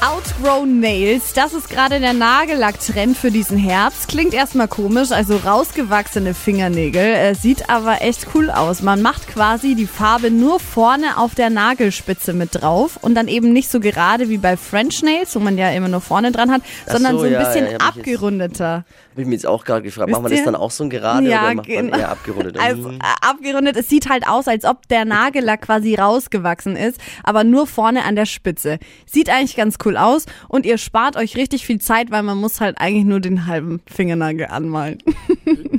Outgrown Nails, das ist gerade der Nagellack-Trend für diesen Herbst. Klingt erstmal komisch, also rausgewachsene Fingernägel, äh, sieht aber echt cool aus. Man macht quasi die Farbe nur vorne auf der Nagelspitze mit drauf und dann eben nicht so gerade wie bei French Nails, wo man ja immer nur vorne dran hat, Ach sondern so, so ein ja, bisschen ja, hab abgerundeter. Habe ich mir jetzt auch gerade gefragt, macht man das dann auch so ein gerade Ja, oder macht man genau. eher abgerundet? Also Mhm. äh, abgerundet, es sieht halt aus, als ob der Nagellack quasi rausgewachsen ist, aber nur vorne an der Spitze. Sieht eigentlich ganz cool aus und ihr spart euch richtig viel Zeit, weil man muss halt eigentlich nur den halben Fingernagel anmalen.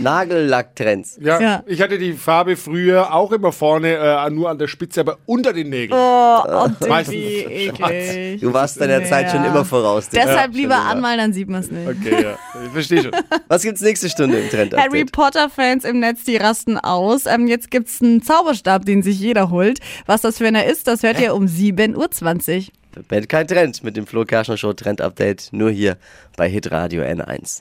Nagellacktrends. Ja, Ja. ich hatte die Farbe früher auch immer vorne, äh, nur an der Spitze, aber unter den Nägeln. Oh, oh Meistens eklig. Du warst deiner Zeit schon immer voraus. Deshalb lieber Schon immer. anmalen, dann sieht man es nicht. Okay, ja. Ich verstehe schon. Was gibt's nächste Stunde im Trend Harry? Potter-Fans im Netz, die rasten aus. Ähm, jetzt gibt's einen Zauberstab, den sich jeder holt. Was das für einer ist, das hört ihr um 7.20 Uhr. Verpennt kein Trend mit dem Flo Kerschner Show Trend Update nur hier bei Hitradio N1.